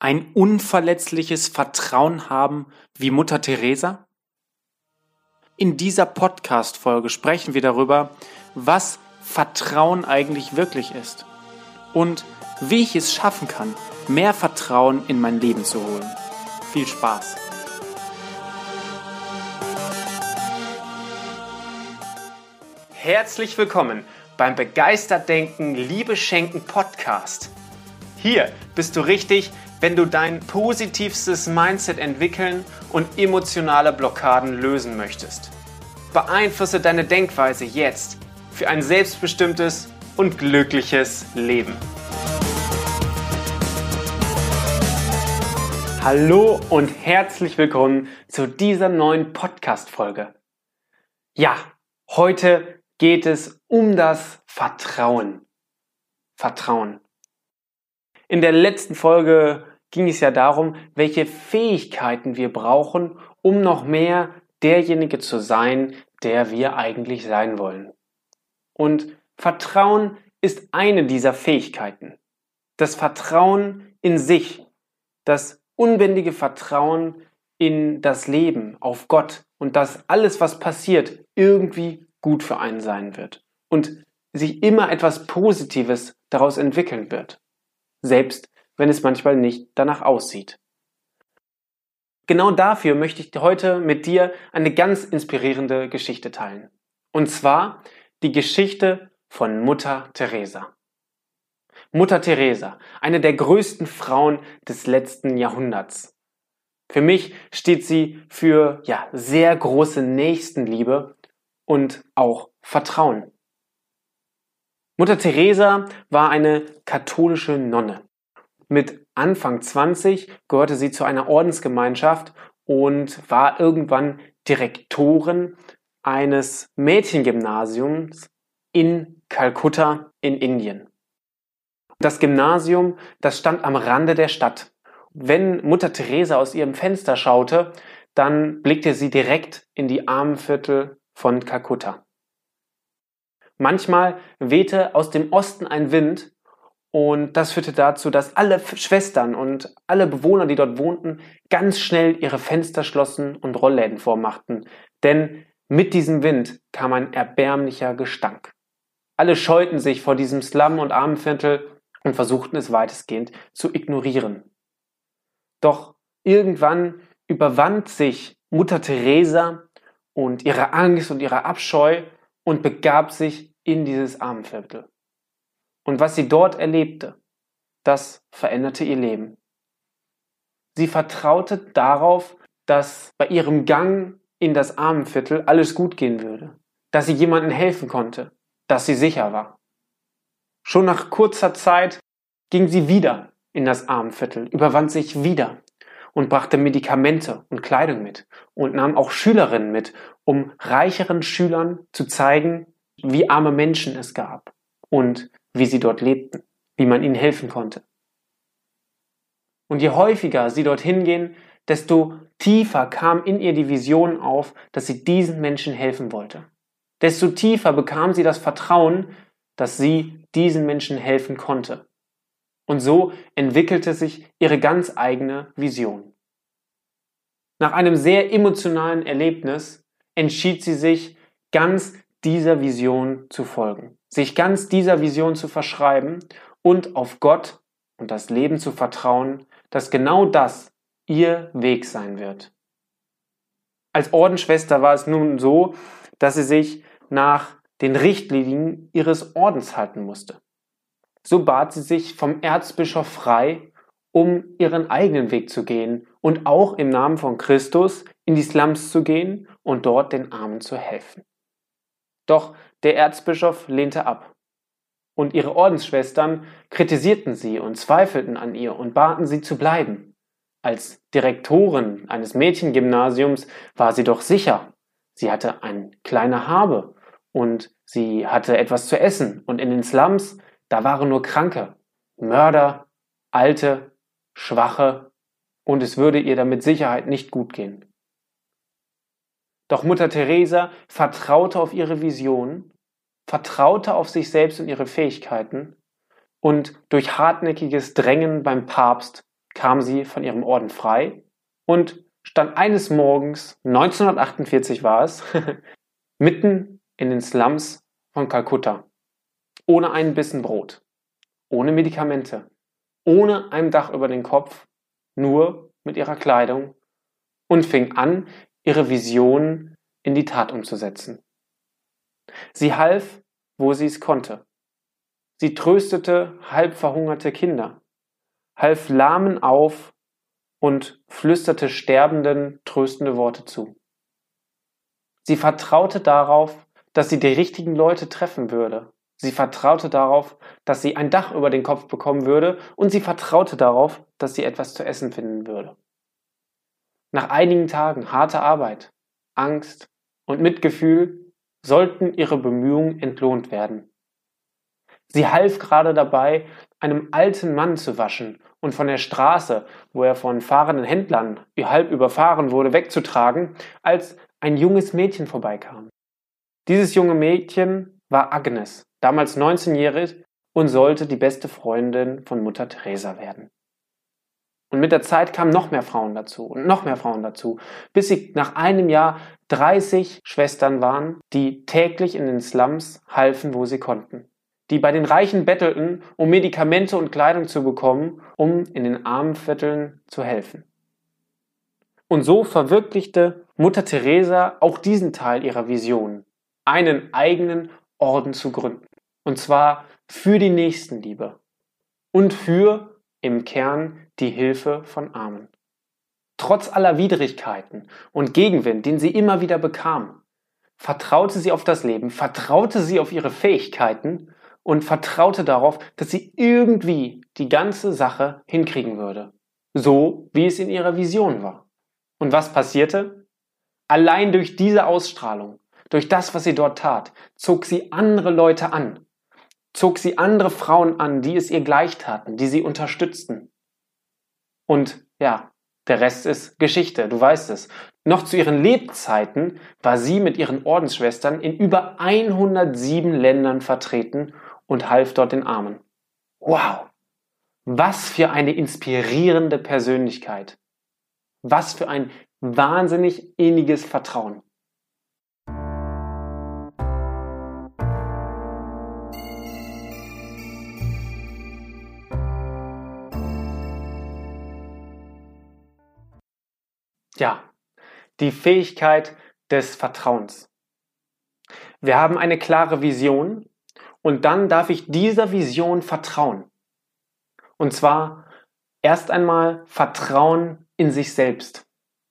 ein unverletzliches Vertrauen haben wie Mutter Teresa? In dieser Podcast-Folge sprechen wir darüber, was Vertrauen eigentlich wirklich ist und wie ich es schaffen kann, mehr Vertrauen in mein Leben zu holen. Viel Spaß! Herzlich willkommen beim Begeistert Denken, Liebe Schenken Podcast. Hier bist du richtig, wenn du dein positivstes Mindset entwickeln und emotionale Blockaden lösen möchtest. Beeinflusse deine Denkweise jetzt für ein selbstbestimmtes und glückliches Leben. Hallo und herzlich willkommen zu dieser neuen Podcast-Folge. Ja, heute geht es um das Vertrauen. Vertrauen. In der letzten Folge ging es ja darum, welche Fähigkeiten wir brauchen, um noch mehr derjenige zu sein, der wir eigentlich sein wollen. Und Vertrauen ist eine dieser Fähigkeiten. Das Vertrauen in sich, das unbändige Vertrauen in das Leben, auf Gott und dass alles, was passiert, irgendwie gut für einen sein wird und sich immer etwas Positives daraus entwickeln wird. Selbst wenn es manchmal nicht danach aussieht. Genau dafür möchte ich heute mit dir eine ganz inspirierende Geschichte teilen. Und zwar die Geschichte von Mutter Teresa. Mutter Teresa, eine der größten Frauen des letzten Jahrhunderts. Für mich steht sie für ja, sehr große Nächstenliebe und auch Vertrauen. Mutter Teresa war eine katholische Nonne. Mit Anfang 20 gehörte sie zu einer Ordensgemeinschaft und war irgendwann Direktorin eines Mädchengymnasiums in Kalkutta in Indien. Das Gymnasium, das stand am Rande der Stadt. Wenn Mutter Teresa aus ihrem Fenster schaute, dann blickte sie direkt in die Armenviertel von Kalkutta. Manchmal wehte aus dem Osten ein Wind und das führte dazu, dass alle Schwestern und alle Bewohner, die dort wohnten, ganz schnell ihre Fenster schlossen und Rollläden vormachten. Denn mit diesem Wind kam ein erbärmlicher Gestank. Alle scheuten sich vor diesem Slum und Armenviertel und versuchten es weitestgehend zu ignorieren. Doch irgendwann überwand sich Mutter Teresa und ihre Angst und ihre Abscheu und begab sich in dieses Armenviertel. Und was sie dort erlebte, das veränderte ihr Leben. Sie vertraute darauf, dass bei ihrem Gang in das Armenviertel alles gut gehen würde, dass sie jemandem helfen konnte, dass sie sicher war. Schon nach kurzer Zeit ging sie wieder in das Armenviertel, überwand sich wieder und brachte Medikamente und Kleidung mit und nahm auch Schülerinnen mit, um reicheren Schülern zu zeigen, wie arme Menschen es gab und wie sie dort lebten, wie man ihnen helfen konnte. Und je häufiger sie dorthin gehen, desto tiefer kam in ihr die Vision auf, dass sie diesen Menschen helfen wollte. Desto tiefer bekam sie das Vertrauen, dass sie diesen Menschen helfen konnte. Und so entwickelte sich ihre ganz eigene Vision. Nach einem sehr emotionalen Erlebnis entschied sie sich, ganz dieser Vision zu folgen sich ganz dieser Vision zu verschreiben und auf Gott und das Leben zu vertrauen, dass genau das ihr Weg sein wird. Als Ordensschwester war es nun so, dass sie sich nach den Richtlinien ihres Ordens halten musste. So bat sie sich vom Erzbischof frei, um ihren eigenen Weg zu gehen und auch im Namen von Christus in die Slums zu gehen und dort den Armen zu helfen. Doch der Erzbischof lehnte ab. Und ihre Ordensschwestern kritisierten sie und zweifelten an ihr und baten sie zu bleiben. Als Direktorin eines Mädchengymnasiums war sie doch sicher. Sie hatte ein kleine Habe und sie hatte etwas zu essen. Und in den Slums, da waren nur Kranke, Mörder, Alte, Schwache und es würde ihr damit Sicherheit nicht gut gehen. Doch Mutter Teresa vertraute auf ihre Vision, vertraute auf sich selbst und ihre Fähigkeiten und durch hartnäckiges Drängen beim Papst kam sie von ihrem Orden frei und stand eines Morgens, 1948 war es, mitten in den Slums von Kalkutta, ohne einen Bissen Brot, ohne Medikamente, ohne ein Dach über den Kopf, nur mit ihrer Kleidung und fing an, ihre Visionen in die Tat umzusetzen. Sie half, wo sie es konnte. Sie tröstete halb verhungerte Kinder, half Lahmen auf und flüsterte Sterbenden tröstende Worte zu. Sie vertraute darauf, dass sie die richtigen Leute treffen würde. Sie vertraute darauf, dass sie ein Dach über den Kopf bekommen würde und sie vertraute darauf, dass sie etwas zu essen finden würde. Nach einigen Tagen harter Arbeit, Angst und Mitgefühl sollten ihre Bemühungen entlohnt werden. Sie half gerade dabei, einem alten Mann zu waschen und von der Straße, wo er von fahrenden Händlern halb überfahren wurde, wegzutragen, als ein junges Mädchen vorbeikam. Dieses junge Mädchen war Agnes, damals 19-jährig und sollte die beste Freundin von Mutter Teresa werden. Und mit der Zeit kamen noch mehr Frauen dazu und noch mehr Frauen dazu, bis sie nach einem Jahr 30 Schwestern waren, die täglich in den Slums halfen, wo sie konnten. Die bei den Reichen bettelten, um Medikamente und Kleidung zu bekommen, um in den armen Vierteln zu helfen. Und so verwirklichte Mutter Teresa auch diesen Teil ihrer Vision, einen eigenen Orden zu gründen. Und zwar für die Nächstenliebe und für im Kern die Hilfe von Armen. Trotz aller Widrigkeiten und Gegenwind, den sie immer wieder bekam, vertraute sie auf das Leben, vertraute sie auf ihre Fähigkeiten und vertraute darauf, dass sie irgendwie die ganze Sache hinkriegen würde. So wie es in ihrer Vision war. Und was passierte? Allein durch diese Ausstrahlung, durch das, was sie dort tat, zog sie andere Leute an, zog sie andere Frauen an, die es ihr gleich taten, die sie unterstützten. Und ja, der Rest ist Geschichte, du weißt es. Noch zu ihren Lebzeiten war sie mit ihren Ordensschwestern in über 107 Ländern vertreten und half dort den Armen. Wow! Was für eine inspirierende Persönlichkeit. Was für ein wahnsinnig inniges Vertrauen. Ja, die Fähigkeit des Vertrauens. Wir haben eine klare Vision und dann darf ich dieser Vision vertrauen. Und zwar erst einmal Vertrauen in sich selbst.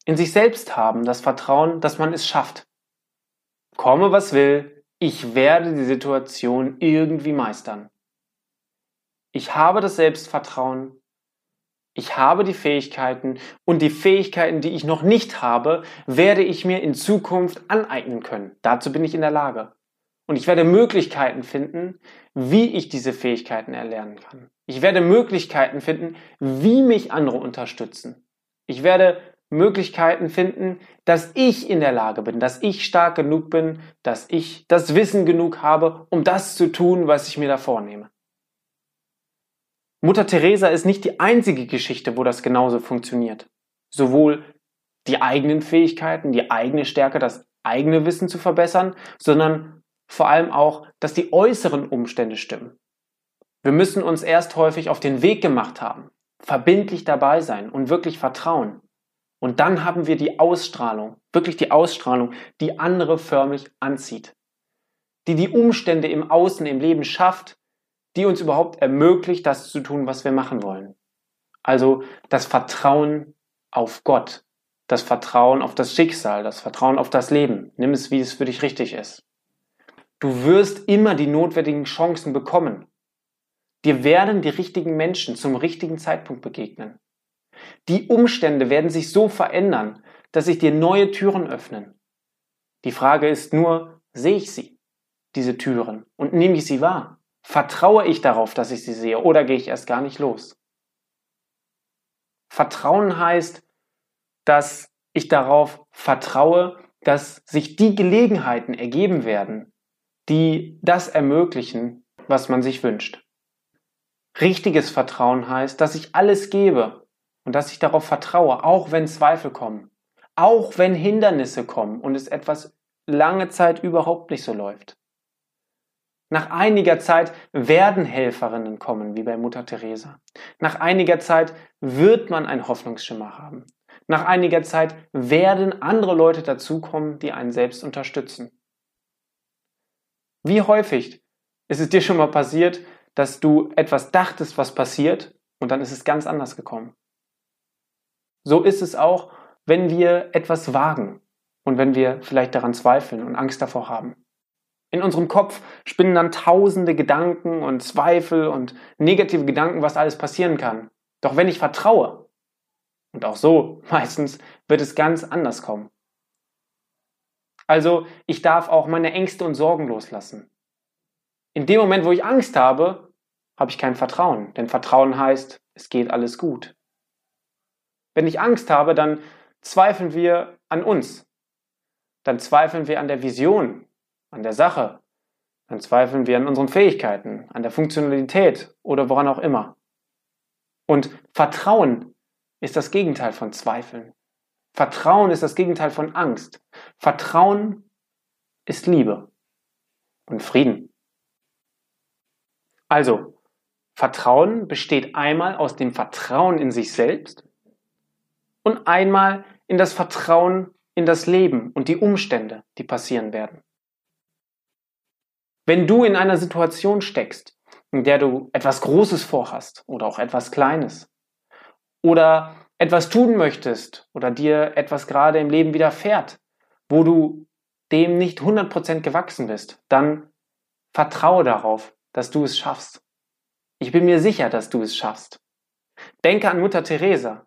In sich selbst haben, das Vertrauen, dass man es schafft. Komme, was will, ich werde die Situation irgendwie meistern. Ich habe das Selbstvertrauen, ich habe die Fähigkeiten und die Fähigkeiten, die ich noch nicht habe, werde ich mir in Zukunft aneignen können. Dazu bin ich in der Lage. Und ich werde Möglichkeiten finden, wie ich diese Fähigkeiten erlernen kann. Ich werde Möglichkeiten finden, wie mich andere unterstützen. Ich werde Möglichkeiten finden, dass ich in der Lage bin, dass ich stark genug bin, dass ich das Wissen genug habe, um das zu tun, was ich mir da vornehme. Mutter Teresa ist nicht die einzige Geschichte, wo das genauso funktioniert. Sowohl die eigenen Fähigkeiten, die eigene Stärke, das eigene Wissen zu verbessern, sondern vor allem auch, dass die äußeren Umstände stimmen. Wir müssen uns erst häufig auf den Weg gemacht haben, verbindlich dabei sein und wirklich vertrauen. Und dann haben wir die Ausstrahlung, wirklich die Ausstrahlung, die andere förmlich anzieht, die die Umstände im Außen, im Leben schafft, die uns überhaupt ermöglicht, das zu tun, was wir machen wollen. Also das Vertrauen auf Gott, das Vertrauen auf das Schicksal, das Vertrauen auf das Leben. Nimm es, wie es für dich richtig ist. Du wirst immer die notwendigen Chancen bekommen. Dir werden die richtigen Menschen zum richtigen Zeitpunkt begegnen. Die Umstände werden sich so verändern, dass sich dir neue Türen öffnen. Die Frage ist nur, sehe ich sie, diese Türen, und nehme ich sie wahr? Vertraue ich darauf, dass ich sie sehe oder gehe ich erst gar nicht los? Vertrauen heißt, dass ich darauf vertraue, dass sich die Gelegenheiten ergeben werden, die das ermöglichen, was man sich wünscht. Richtiges Vertrauen heißt, dass ich alles gebe, und dass ich darauf vertraue, auch wenn Zweifel kommen, auch wenn Hindernisse kommen und es etwas lange Zeit überhaupt nicht so läuft. Nach einiger Zeit werden Helferinnen kommen, wie bei Mutter Teresa. Nach einiger Zeit wird man ein Hoffnungsschimmer haben. Nach einiger Zeit werden andere Leute dazukommen, die einen selbst unterstützen. Wie häufig ist es dir schon mal passiert, dass du etwas dachtest, was passiert, und dann ist es ganz anders gekommen? So ist es auch, wenn wir etwas wagen und wenn wir vielleicht daran zweifeln und Angst davor haben. In unserem Kopf spinnen dann tausende Gedanken und Zweifel und negative Gedanken, was alles passieren kann. Doch wenn ich vertraue, und auch so meistens, wird es ganz anders kommen. Also ich darf auch meine Ängste und Sorgen loslassen. In dem Moment, wo ich Angst habe, habe ich kein Vertrauen, denn Vertrauen heißt, es geht alles gut. Wenn ich Angst habe, dann zweifeln wir an uns. Dann zweifeln wir an der Vision, an der Sache. Dann zweifeln wir an unseren Fähigkeiten, an der Funktionalität oder woran auch immer. Und Vertrauen ist das Gegenteil von Zweifeln. Vertrauen ist das Gegenteil von Angst. Vertrauen ist Liebe und Frieden. Also, Vertrauen besteht einmal aus dem Vertrauen in sich selbst und einmal in das Vertrauen in das Leben und die Umstände, die passieren werden. Wenn du in einer Situation steckst, in der du etwas Großes vorhast oder auch etwas Kleines oder etwas tun möchtest oder dir etwas gerade im Leben widerfährt, wo du dem nicht 100% gewachsen bist, dann vertraue darauf, dass du es schaffst. Ich bin mir sicher, dass du es schaffst. Denke an Mutter Teresa.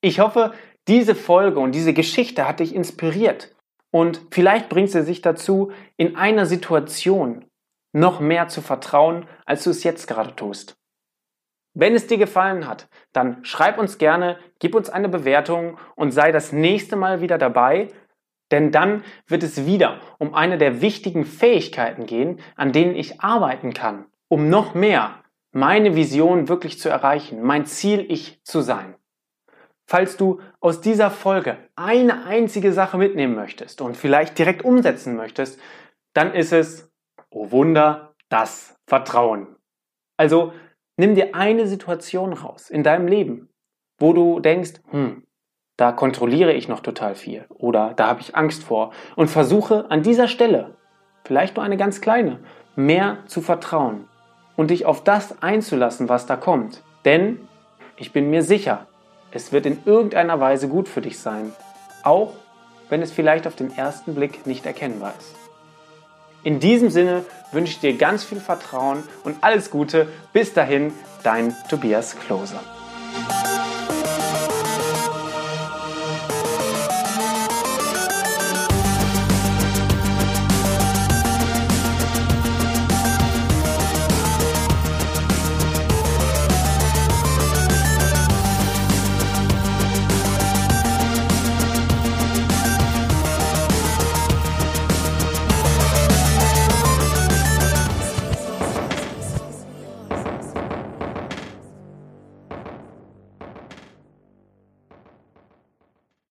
Ich hoffe, diese Folge und diese Geschichte hat dich inspiriert und vielleicht bringt sie sich dazu, in einer Situation noch mehr zu vertrauen, als du es jetzt gerade tust. Wenn es dir gefallen hat, dann schreib uns gerne, gib uns eine Bewertung und sei das nächste Mal wieder dabei, denn dann wird es wieder um eine der wichtigen Fähigkeiten gehen, an denen ich arbeiten kann, um noch mehr meine Vision wirklich zu erreichen, mein Ziel ich zu sein. Falls du aus dieser Folge eine einzige Sache mitnehmen möchtest und vielleicht direkt umsetzen möchtest, dann ist es, oh Wunder, das Vertrauen. Also Nimm dir eine Situation raus in deinem Leben, wo du denkst, hm, da kontrolliere ich noch total viel oder da habe ich Angst vor und versuche an dieser Stelle, vielleicht nur eine ganz kleine, mehr zu vertrauen und dich auf das einzulassen, was da kommt. Denn ich bin mir sicher, es wird in irgendeiner Weise gut für dich sein, auch wenn es vielleicht auf den ersten Blick nicht erkennbar ist. In diesem Sinne wünsche ich dir ganz viel Vertrauen und alles Gute. Bis dahin, dein Tobias Klose.